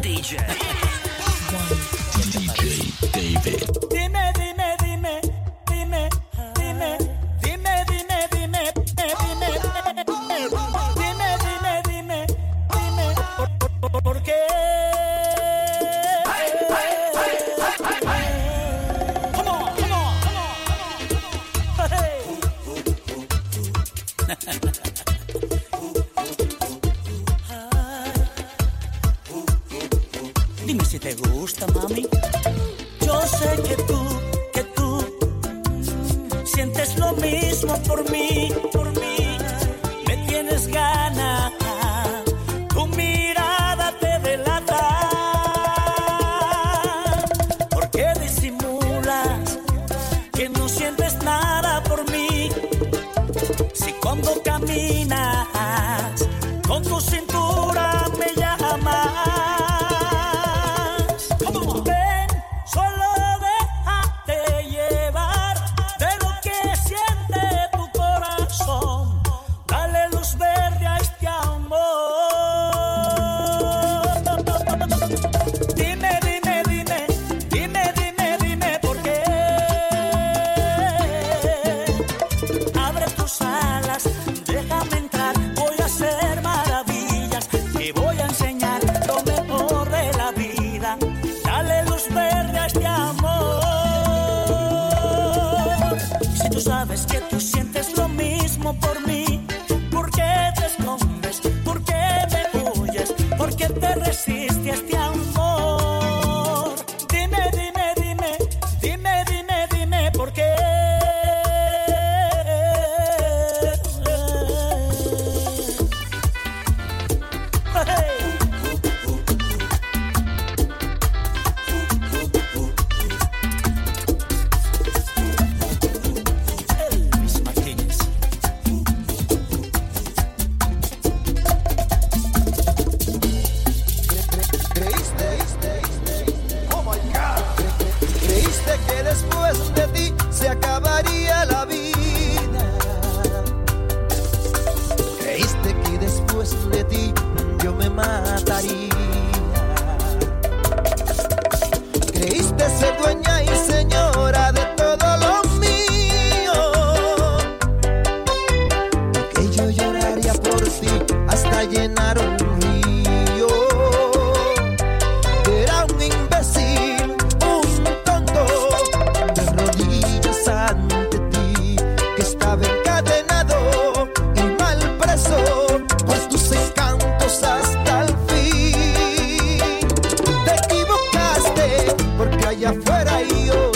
DJ. DJ David. Dime, dime, dime, dime, dime, dime, dime, dime, dime, dime, dime, dime, dime. Ha ha ha. te gusta, mami. Yo sé que tú, que tú sientes lo mismo por mí, por mí. Me tienes ganas. Tu mirada te delata. Porque disimulas que no sientes nada por mí? Si cuando caminas con tus por mí. Fuera yo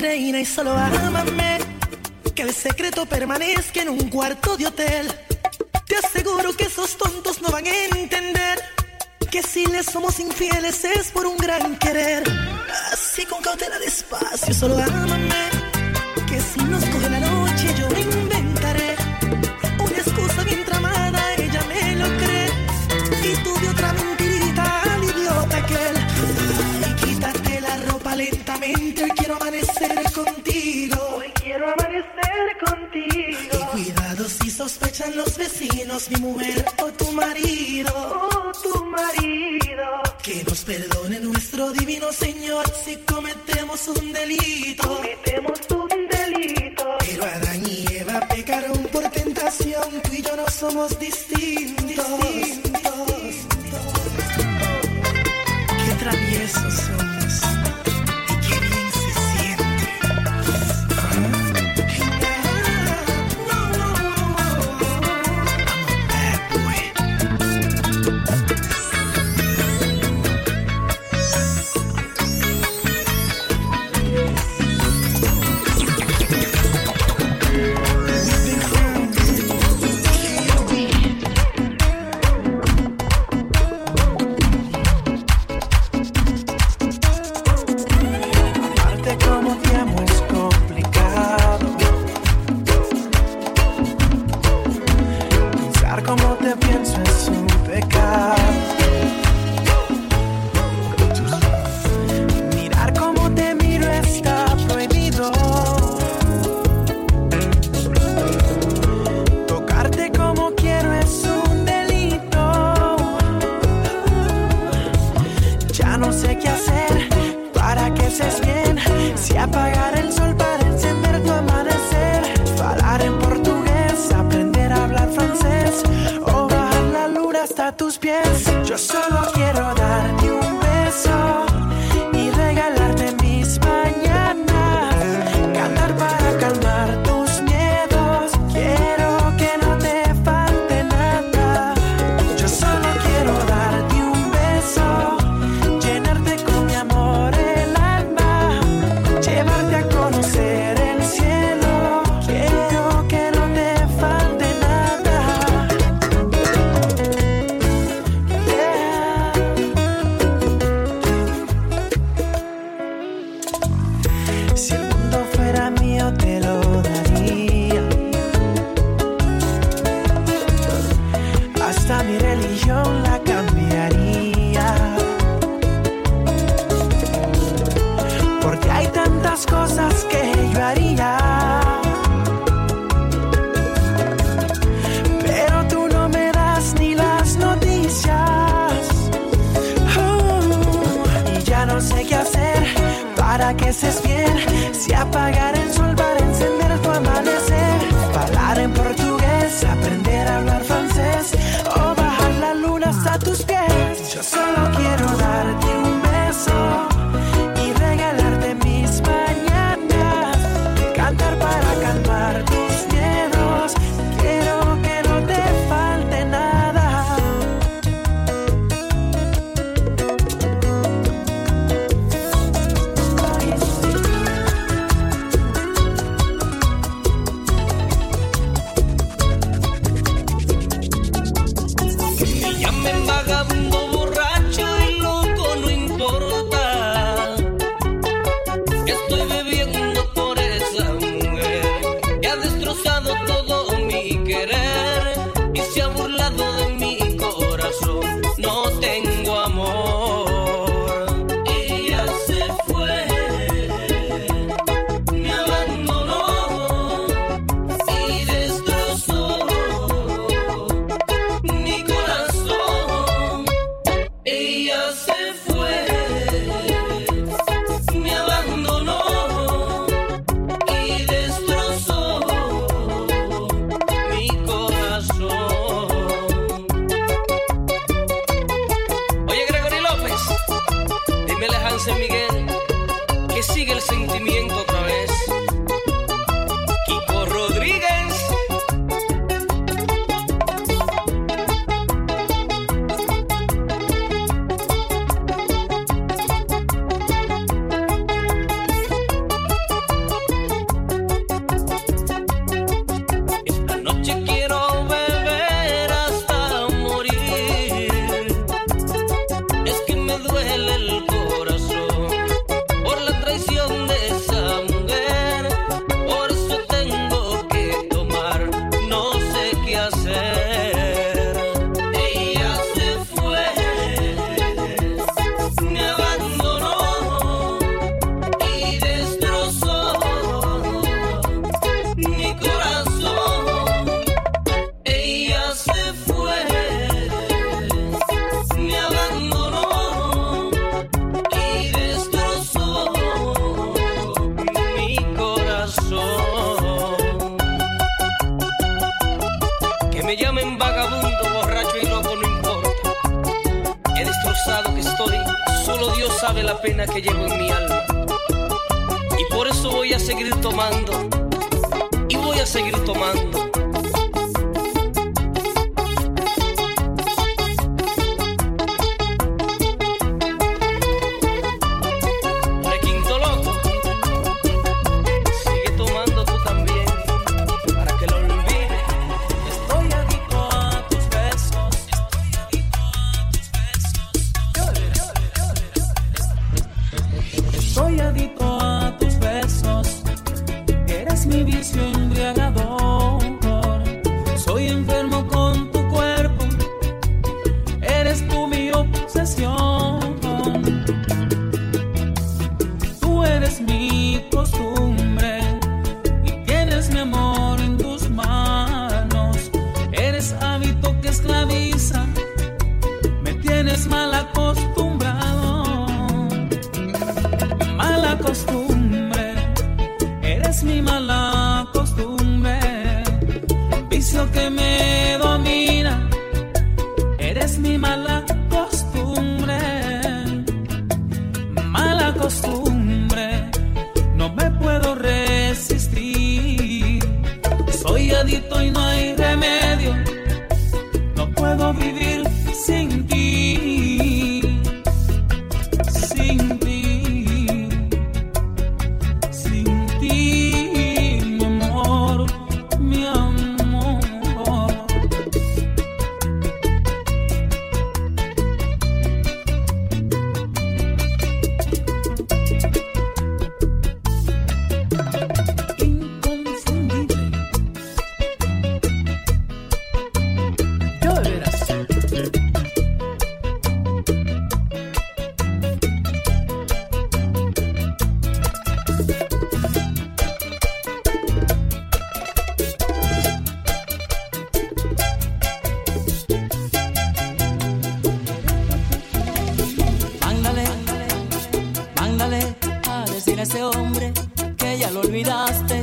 reina y solo ámame. Que el secreto permanezca en un cuarto de hotel. Te aseguro que esos tontos no van a entender que si les somos infieles es por un gran querer. Así con cautela despacio, solo ámame. Que si nos coge la noche yo vecinos, mi mujer o tu marido. O tu marido. Que nos perdone nuestro divino Señor si cometemos un delito. Cometemos un delito. Pero Adán y Eva pecaron por tentación, tú y yo no somos distintos. distintos. Qué traviesos son. haces bien si apagas seguir tomando. Eres mi mala costumbre, mala costumbre, no me puedo resistir. Soy adicto y no hay remedio, no puedo vivir. ese hombre que ya lo olvidaste.